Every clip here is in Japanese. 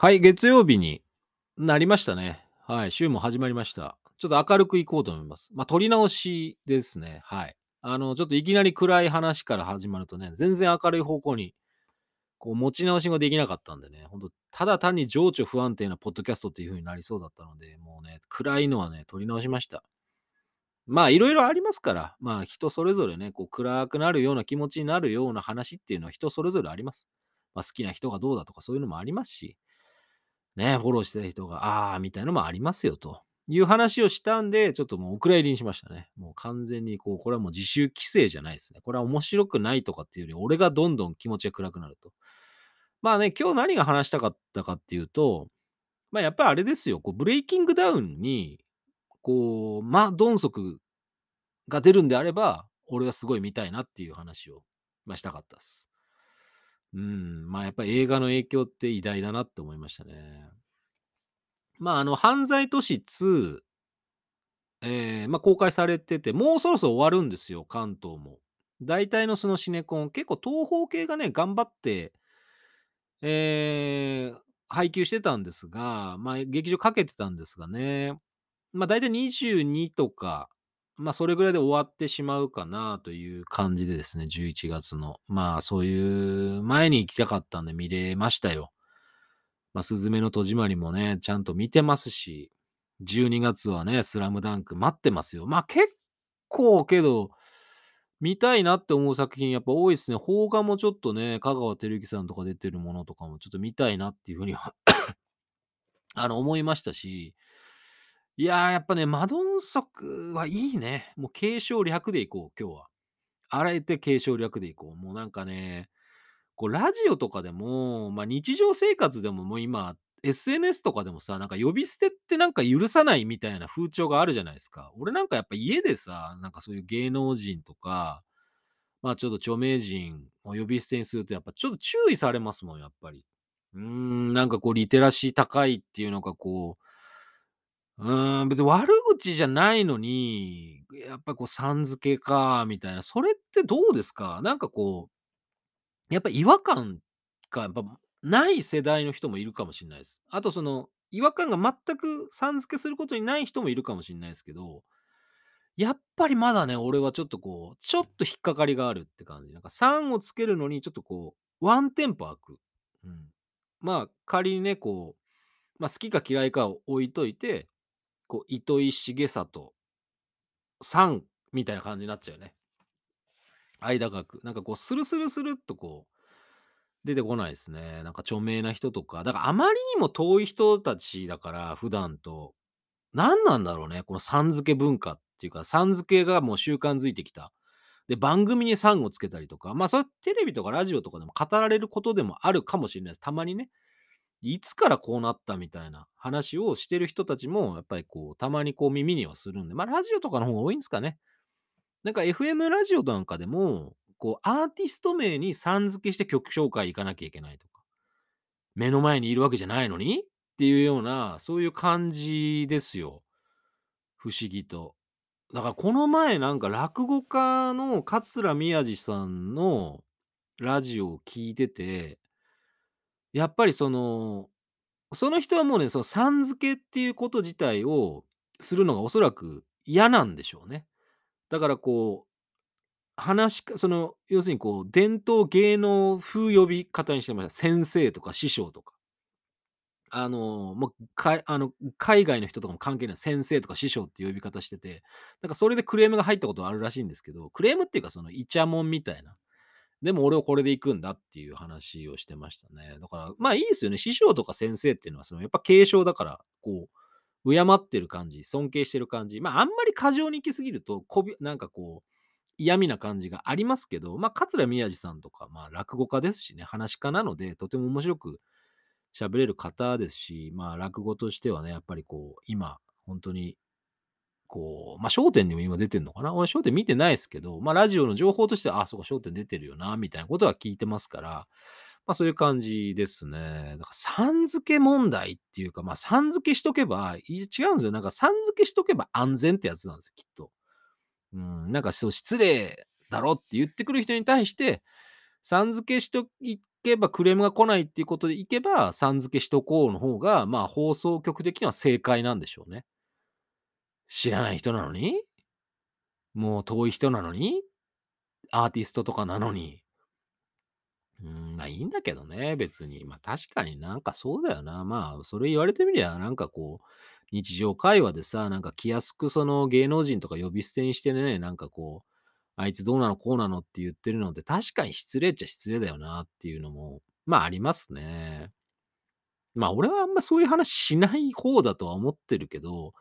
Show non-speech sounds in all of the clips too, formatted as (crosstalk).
はい、月曜日になりましたね。はい、週も始まりました。ちょっと明るくいこうと思います。まあ、撮り直しですね。はい。あの、ちょっといきなり暗い話から始まるとね、全然明るい方向に、こう、持ち直しができなかったんでね、ほんと、ただ単に情緒不安定なポッドキャストっていう風になりそうだったので、もうね、暗いのはね、撮り直しました。まあ、いろいろありますから、まあ、人それぞれね、こう、暗くなるような気持ちになるような話っていうのは人それぞれあります。まあ、好きな人がどうだとかそういうのもありますし、ね、フォローしてた人が、あーみたいなのもありますよという話をしたんで、ちょっともうお蔵入りにしましたね。もう完全にこう、これはもう自習規制じゃないですね。これは面白くないとかっていうより、俺がどんどん気持ちが暗くなると。まあね、今日何が話したかったかっていうと、まあやっぱりあれですよ、こうブレイキングダウンに、こう、まあ、ドンソクが出るんであれば、俺はすごい見たいなっていう話を、まあ、したかったです。うん、まあやっぱり映画の影響って偉大だなって思いましたね。まああの、犯罪都市2、えーまあ公開されてて、もうそろそろ終わるんですよ、関東も。大体のそのシネコン、結構東方系がね、頑張って、えー配給してたんですが、まあ劇場かけてたんですがね、まあ大体22とか、まあそれぐらいで終わってしまうかなという感じでですね、11月の。まあそういう前に行きたかったんで見れましたよ。まあ、すずめの戸締まりもね、ちゃんと見てますし、12月はね、スラムダンク待ってますよ。まあ結構けど、見たいなって思う作品やっぱ多いですね。邦画もちょっとね、香川照之さんとか出てるものとかもちょっと見たいなっていうふうには (coughs) あの、思いましたし、いやー、やっぱね、マドンソクはいいね。もう継承略でいこう、今日は。あらえて継承略でいこう。もうなんかね、こうラジオとかでも、まあ、日常生活でももう今、SNS とかでもさ、なんか呼び捨てってなんか許さないみたいな風潮があるじゃないですか。俺なんかやっぱ家でさ、なんかそういう芸能人とか、まあちょっと著名人を呼び捨てにするとやっぱちょっと注意されますもん、やっぱり。うーん、なんかこうリテラシー高いっていうのがこう、うーん、別に悪口じゃないのに、やっぱこうさん付けか、みたいな。それってどうですか？なんかこう、やっぱ違和感がやっぱない世代の人もいるかもしれないです。あとその、違和感が全くさん付けすることにない人もいるかもしれないですけど、やっぱりまだね、俺はちょっとこう、ちょっと引っかかりがあるって感じ。なんか3をつけるのにちょっとこう、ワンテンポ空く。うん。まあ仮にね、こう、まあ好きか嫌いかを置いといて、こう、糸井重里さんみたいな感じになっちゃうよね。間がく。なんかこう、スルスルスルっとこう、出てこないですね。なんか著名な人とか。だからあまりにも遠い人たちだから、普段と。何なんだろうね、このさん付け文化っていうか、さん付けがもう習慣づいてきた。で、番組にさんをつけたりとか、まあそれテレビとかラジオとかでも語られることでもあるかもしれないです。たまにね。いつからこうなったみたいな話をしてる人たちも、やっぱりこう、たまにこう耳にはするんで、まあラジオとかの方が多いんですかね。なんか FM ラジオなんかでも、こう、アーティスト名にさん付けして曲紹介行かなきゃいけないとか、目の前にいるわけじゃないのにっていうような、そういう感じですよ。不思議と。だからこの前なんか落語家の桂宮治さんのラジオを聞いてて、やっぱりその、その人はもうね、そのさん付けっていうこと自体をするのがおそらく嫌なんでしょうね。だからこう、話かその、要するにこう、伝統芸能風呼び方にしてました。先生とか師匠とか。あの、もう、かあの、海外の人とかも関係ない。先生とか師匠っていう呼び方してて、なんかそれでクレームが入ったことあるらしいんですけど、クレームっていうかそのイチャモンみたいな。でも俺はこれで行くんだっていう話をしてましたね。だから、まあいいですよね。師匠とか先生っていうのは、そのやっぱ継承だから、こう、敬ってる感じ、尊敬してる感じ。まああんまり過剰に行き過ぎると、こび、なんかこう、嫌味な感じがありますけど、まあ桂宮治さんとか、まあ落語家ですしね、話し家なので、とても面白く喋れる方ですし、まあ落語としてはね、やっぱりこう、今、本当に、こう、まあ焦点にも今出てんのかな俺焦点見てないですけど、まあラジオの情報としては、あ、そうか、焦点出てるよな、みたいなことは聞いてますから、まあそういう感じですね。だから、さん付け問題っていうか、まあさん付けしとけば、違うんですよ。なんかさん付けしとけば安全ってやつなんですよ、きっと。うん、なんかそう失礼だろって言ってくる人に対して、さん付けしといけばクレームが来ないっていうことでいけば、さん付けしとこうの方が、まあ、放送局的には正解なんでしょうね。知らない人なのに？もう遠い人なのに？アーティストとかなのに？うん、まあ、いいんだけどね、別に。まあ、確かになんかそうだよな。まあ、それ言われてみりゃ、なんかこう、日常会話でさ、なんか気安くその芸能人とか呼び捨てにしてね、なんかこう、あいつどうなのこうなのって言ってるのって確かに失礼っちゃ失礼だよなっていうのも、まあありますね。まあ俺はあんまそういう話しない方だとは思ってるけど、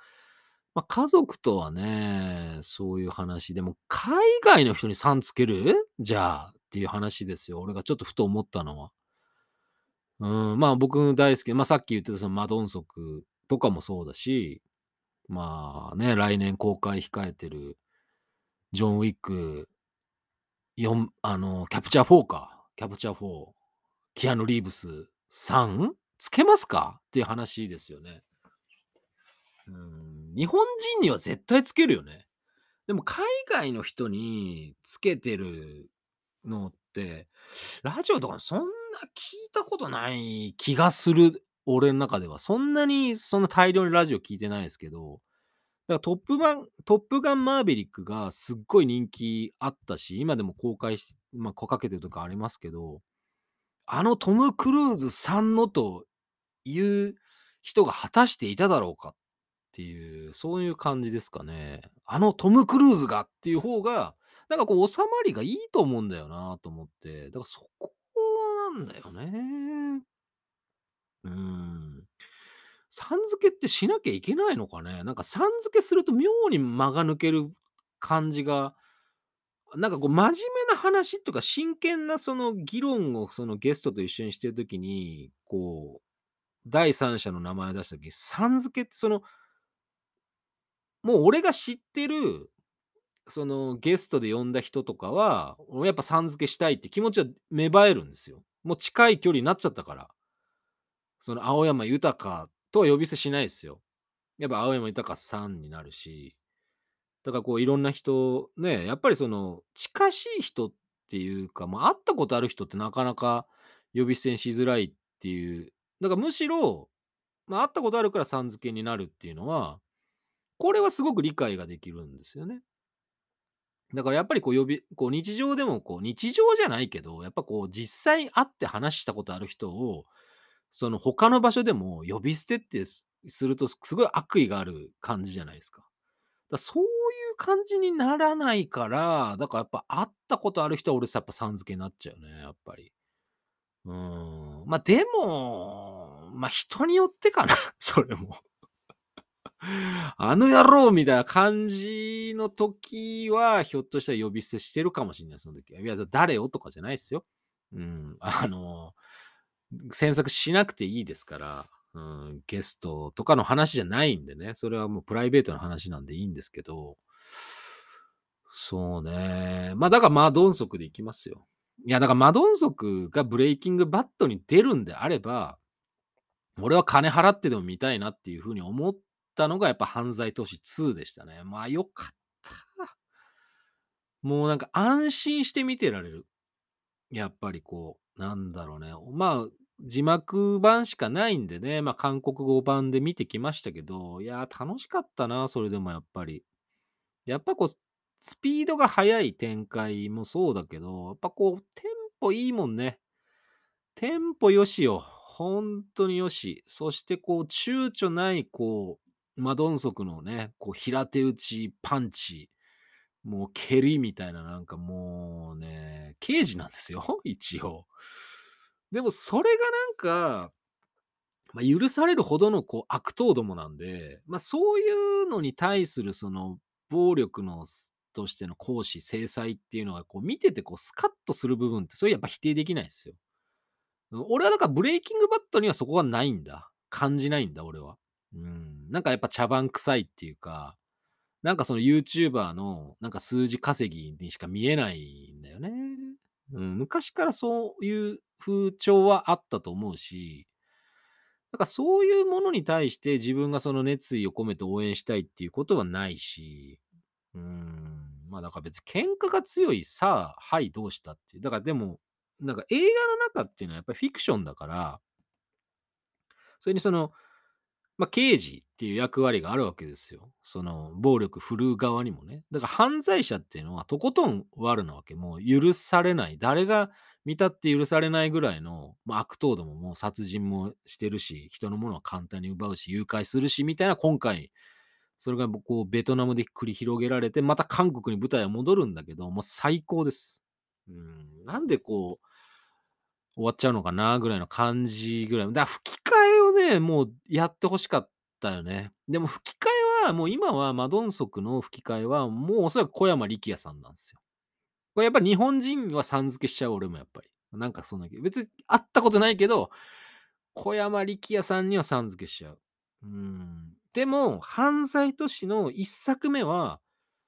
ま、家族とはね、そういう話でも、海外の人にさん付ける？じゃあっていう話ですよ。俺がちょっとふと思ったのは。うん、まあ僕大好き、まあ、さっき言ってたそのマドンソクとかもそうだし、まあね、来年公開控えてるジョン・ウィック4あの、キャプチャー4か。キャプチャー4、キアヌ・リーブスさん？つけますか？っていう話ですよね。うん、日本人には絶対つけるよね。でも海外の人につけてるのって、ラジオとかそんな聞いたことない気がする、俺ん中では。そんなにそんな大量にラジオ聞いてないですけど、だからトップバントップガンマーヴェリックがすっごい人気あったし、今でも公開しま、こかけてるとかありますけど、あのトム・クルーズさんのという人が果たしていただろうかっっていう、そういう感じですかね。あのトム・クルーズがっていう方が、なんかこう収まりがいいと思うんだよなと思って、だからそこなんだよね。うん。さん付けってしなきゃいけないのかね？なんかさん付けすると妙に間が抜ける感じが、なんかこう真面目な話とか真剣なその議論をそのゲストと一緒にしてる時に、こう、第三者の名前を出した時、さん付けってそのもう俺が知ってる、そのゲストで呼んだ人とかは、やっぱさん付けしたいって気持ちは芽生えるんですよ。もう近い距離になっちゃったから。その青山豊とは呼び捨てしないですよ。やっぱ青山豊さんになるし、だからこういろんな人、ね、やっぱりその近しい人っていうか、まあ、会ったことある人ってなかなか呼び捨てにしづらいっていう、だからむしろ、まあ、会ったことあるからさん付けになるっていうのは、これはすごく理解ができるんですよね。だからやっぱりこう呼びこう日常でもこう日常じゃないけど、やっぱこう実際会って話したことある人を、その他の場所でも呼び捨てってするとすごい悪意がある感じじゃないですか。だそういう感じにならないから、だからやっぱ会ったことある人は俺さやっぱさん付けになっちゃうね、やっぱり。うん。まあ、でも、まあ、人によってかな、それも。(laughs) あの野郎みたいな感じの時は、ひょっとしたら呼び捨てしてるかもしんない、その時は。いや、誰をとかじゃないっすよ。うん。(laughs) あの、詮索しなくていいですから、うん、ゲストとかの話じゃないんでね、それはもうプライベートな話なんでいいんですけど、そうね。まあ、だからマドンソクでいきますよ。いや、だからマドンソクがブレイキングバットに出るんであれば、俺は金払ってでも見たいなっていう風に思ったのがやっぱ犯罪都市2でしたね。まあ、よかった。もうなんか安心して見てられる。やっぱりこう、なんだろうね。まあ、字幕版しかないんでね、まあ、韓国語版で見てきましたけど、いや、楽しかったな、それでもやっぱり。やっぱこう、スピードが速い展開もそうだけど、やっぱこう、テンポいいもんね。テンポ良しよ。ほんとに良し。そしてこう、躊躇ないこう、マドンソクのね、こう平手打ちパンチ、もう蹴りみたいななんかもうね、刑事なんですよ、(laughs) 一応。でもそれがなんか、ま、許されるほどのこう悪党どもなんで、ま、そういうのに対するその暴力のとしての行使、制裁っていうのがこう見ててこうスカッとする部分って、それやっぱ否定できないっすよ。俺はだからブレイキングバットにはそこはないんだ。感じないんだ、俺は。うん、なんかやっぱ茶番臭いっていうか、なんかそのユーチューバーのなんか数字稼ぎにしか見えないんだよね。うん、昔からそういう風潮はあったと思うし、なんかそういうものに対して自分がその熱意を込めて応援したいっていうことはないし、うん、まあ、だから別に喧嘩が強い、さあ、はい、どうしたっていう。だからでも、なんか映画の中っていうのはやっぱりフィクションだから、それにその、まあ、刑事っていう役割があるわけですよ。その、暴力振るう側にもね。だから犯罪者っていうのはとことん悪なわけ。もう許されない。誰が見たって許されないぐらいの、まあ、悪党どももう殺人もしてるし、人のものは簡単に奪うし、誘拐するし、みたいな今回、それがこうベトナムで繰り広げられて、また韓国に舞台は戻るんだけど、もう最高です。うん、なんでこう、終わっちゃうのかなぐらいの感じぐらい。だから吹き替えね、もうやってほしかったよね。でも吹き替えは、もう今はマドンソクの吹き替えは、もうおそらく小山力也さんなんですよ。これやっぱり日本人はさん付けしちゃう俺もやっぱり。なんかそんな別に会ったことないけど、小山力也さんにはさん付けしちゃう。うん。でも、犯罪都市の一作目は、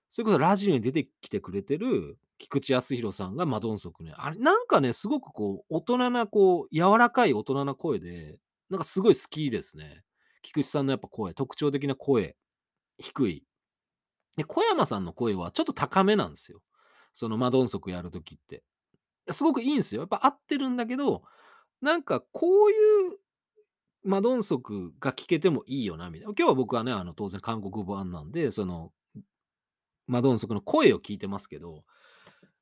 それこそラジオに出てきてくれてる菊池康弘さんがマドンソクね。あれ、なんかね、すごくこう、大人な、こう、柔らかい大人な声で、なんかすごい好きですね。菊池さんのやっぱ声、特徴的な声、低い。で、小山さんの声はちょっと高めなんですよ。そのマドンソクやるときって。すごくいいんですよ。やっぱ合ってるんだけど、なんかこういうマドンソクが聞けてもいいよな、みたいな。今日は僕はね、あの、当然韓国版なんで、その、マドンソクの声を聞いてますけど、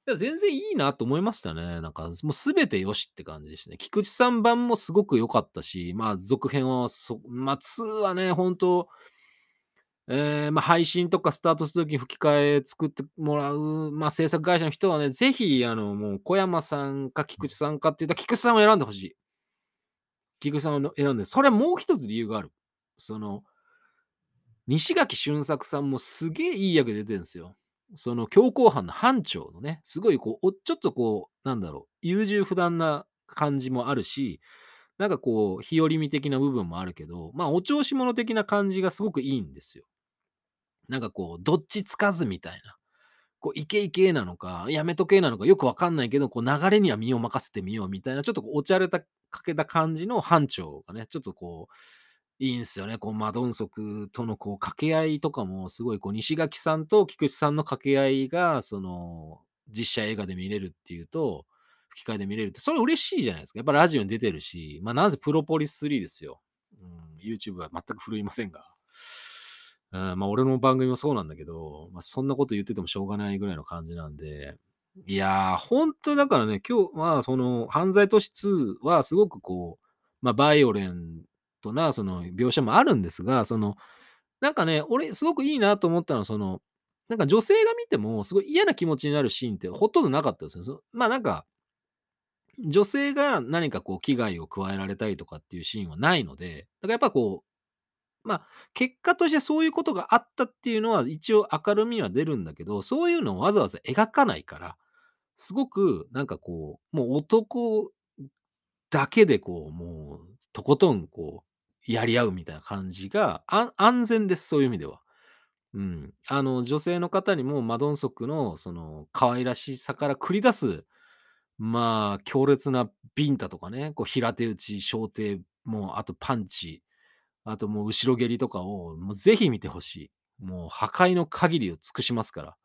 いや全然いいなと思いましたね。なんか、もうすべてよしって感じでしたね。菊池さん版もすごく良かったし、まあ、続編はそ、まあ、2はね、本当えーまあ、配信とかスタートするときに吹き替え作ってもらう、まあ、制作会社の人はね、ぜひ、あの、もう、小山さんか菊池さんかって言ったら、菊池さんを選んでほしい。菊池さんを選んで、それもう一つ理由がある。その、西垣俊作さんもすげえいい役出てるんですよ。その強行犯の班長のね、すごいこう、ちょっとこう、なんだろう、優柔不断な感じもあるし、なんかこう、日和見的な部分もあるけど、まあ、お調子者的な感じがすごくいいんですよ。なんかこう、どっちつかずみたいな。こう、イケイケなのか、やめとけなのかよくわかんないけど、こう、流れには身を任せてみようみたいな、ちょっとこうおちゃれた、かけた感じの班長がね、ちょっとこう、いいんですよね。こう、マドンソクとのこう、掛け合いとかも、すごいこう、西垣さんと菊池さんの掛け合いが、その、実写映画で見れるっていうと、吹き替えで見れるって、それ嬉しいじゃないですか。やっぱラジオに出てるし、まあ、なぜプロポリス3ですよ。うん、YouTube は全く振るいませんが。うん、まあ、俺の番組もそうなんだけど、まあ、そんなこと言っててもしょうがないぐらいの感じなんで、いやー、本当だからね、今日は、その、犯罪都市2はすごくこう、まあ、バイオレントな、その、描写もあるんですが、その、なんかね、俺、すごくいいなと思ったのは、その、なんか女性が見ても、すごい嫌な気持ちになるシーンってほとんどなかったですよ。まあ、なんか、女性が何かこう、危害を加えられたりとかっていうシーンはないので、だからやっぱこう、まあ、結果としてそういうことがあったっていうのは一応明るみは出るんだけど、そういうのをわざわざ描かないから、すごくなんかこう、もう男だけでこう、もうとことんこう、やり合うみたいな感じが、安全です、そういう意味では。うん。あの、女性の方にもマドンソクのその可愛らしさから繰り出す、まあ、強烈なビンタとかね、こう平手打ち、小手、もうあとパンチ、あともう後ろ蹴りとかを、もうぜひ見てほしい。もう破壊の限りを尽くしますから。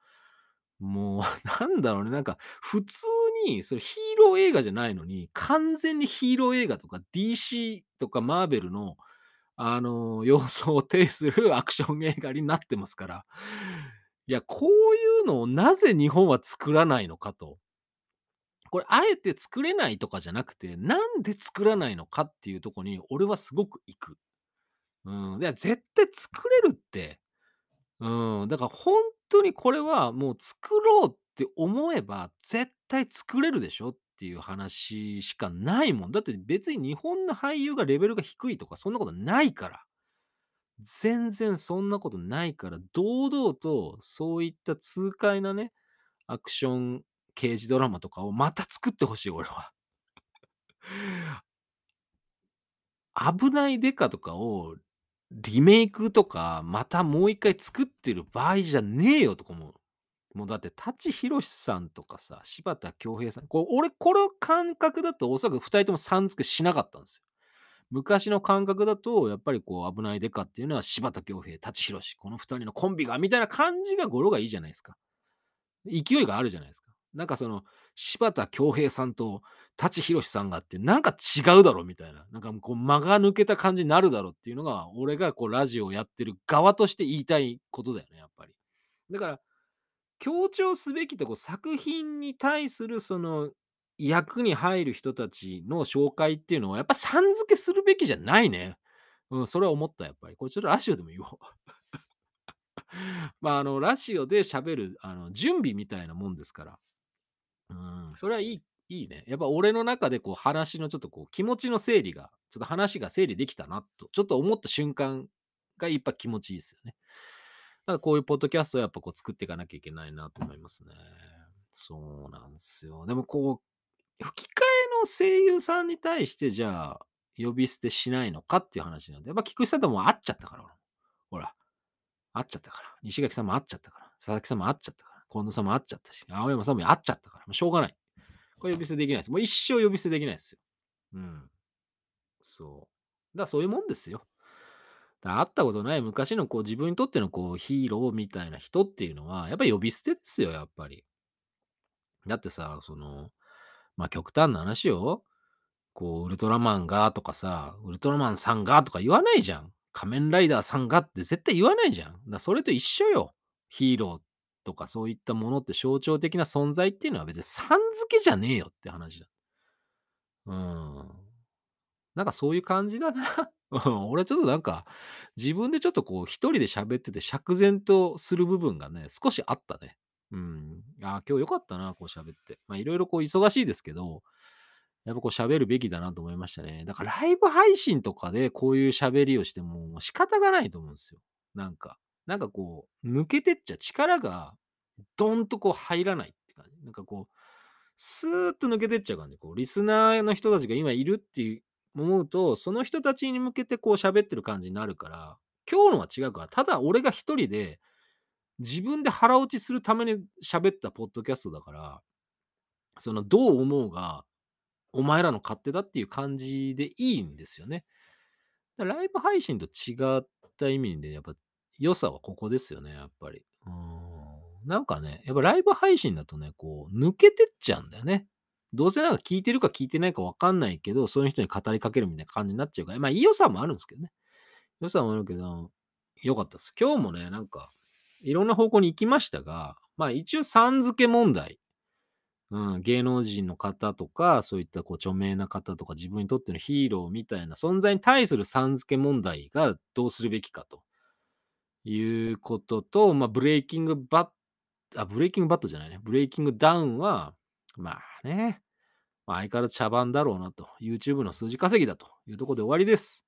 もう、(laughs) なんだろうね、なんか、普通に、それヒーロー映画じゃないのに、完全にヒーロー映画とか DC とかマーベルの、あの、要素を呈するアクション映画になってますから。いや、こういうのをなぜ日本は作らないのかと。これ、あえて作れないとかじゃなくて、なんで作らないのかっていうとこに、俺はすごく行く。うん。いや、絶対作れるって。うん。だから本当にこれはもう作ろうって思えば、絶対作れるでしょっていう話しかないもん。だって別に日本の俳優がレベルが低いとか、そんなことないから。全然そんなことないから、堂々とそういった痛快なね、アクション刑事ドラマとかをまた作ってほしい、俺は。危ないデカとかをリメイクとか、またもう一回作ってる場合じゃねえよとか思う。もうだって、舘ひろしさんとかさ、柴田恭平さん、こう俺、この感覚だとおそらく2人ともさん付けしなかったんですよ。昔の感覚だと、やっぱりこう危ないデカっていうのは柴田恭平、舘ひろし、この2人のコンビが、みたいな感じが語呂がいいじゃないですか。勢いがあるじゃないですか。なんかその、柴田恭平さんと舘ひろしさんがあって、なんか違うだろみたいな。なんかこう間が抜けた感じになるだろっていうのが、俺がこうラジオをやってる側として言いたいことだよね、やっぱり。だから、強調すべきとこ作品に対するその役に入る人たちの紹介っていうのは、やっぱさん付けするべきじゃないね。うん、それは思った、やっぱり。これちょっとラジオでも言おう。(laughs) まあ、あの、ラジオで喋る、あの、準備みたいなもんですから。うん、それはいいいいね。やっぱ俺の中でこう話のちょっとこう気持ちの整理が、ちょっと話が整理できたなと、ちょっと思った瞬間がやっぱ気持ちいいですよね。だからこういうポッドキャストをやっぱこう作っていかなきゃいけないなと思いますね。そうなんですよ。でもこう、吹き替えの声優さんに対してじゃあ、呼び捨てしないのかっていう話なんで、やっぱ菊池さんとも会っちゃったから、ほら。会っちゃったから。西垣さんも会っちゃったから。佐々木さんも会っちゃったから。近藤さんも会っちゃったし、青山さんも会っちゃったから。もうしょうがない。これ呼び捨てできないです。もう一生呼び捨てできないですよ。うん。そう。だからそういうもんですよ。だ会ったことない昔のこう自分にとってのこうヒーローみたいな人っていうのは、やっぱり呼び捨てですよ、やっぱり。だってさ、その、まあ極端な話よ。こう、ウルトラマンがとかさ、ウルトラマンさんがとか言わないじゃん。仮面ライダーさんがって絶対言わないじゃん。だそれと一緒よ。ヒーローとかそういったものって象徴的な存在っていうのは別にさん付けじゃねえよって話だ。うん。なんかそういう感じだな。(laughs) 俺ちょっとなんか自分でちょっとこう一人で喋ってて釈然とする部分がね、少しあったね。うん。ああ、今日よかったな、こう喋って。まあいろいろこう忙しいですけど、やっぱこう喋るべきだなと思いましたね。だからライブ配信とかでこういう喋りをしても仕方がないと思うんですよ。なんか。なんかこう、抜けてっちゃ力がドンとこう入らないって感じ。なんかこう、スーッと抜けてっちゃう感じ。こう、リスナーの人たちが今いるっていう思うと、その人たちに向けてこう喋ってる感じになるから、今日のは違うから、ただ俺が一人で自分で腹落ちするために喋ったポッドキャストだから、そのどう思うがお前らの勝手だっていう感じでいいんですよね。ライブ配信と違った意味で、やっぱ良さはここですよね、やっぱり。うん。なんかね、やっぱライブ配信だとね、こう、抜けてっちゃうんだよね。どうせなんか聞いてるか聞いてないかわかんないけど、そういう人に語りかけるみたいな感じになっちゃうから、まあ、いい良さもあるんですけどね。良さもあるけど、良かったです。今日もね、なんか、いろんな方向に行きましたが、まあ一応さん付け問題うん、芸能人の方とか、そういったこう著名な方とか、自分にとってのヒーローみたいな存在に対するさん付け問題がどうするべきかということと、まあ、ブレイキングバッあ、ブレイキングバットじゃないね。ブレイキングダウンは、まあね、まあ、相変わらず茶番だろうなと、YouTube の数字稼ぎだというところで終わりです。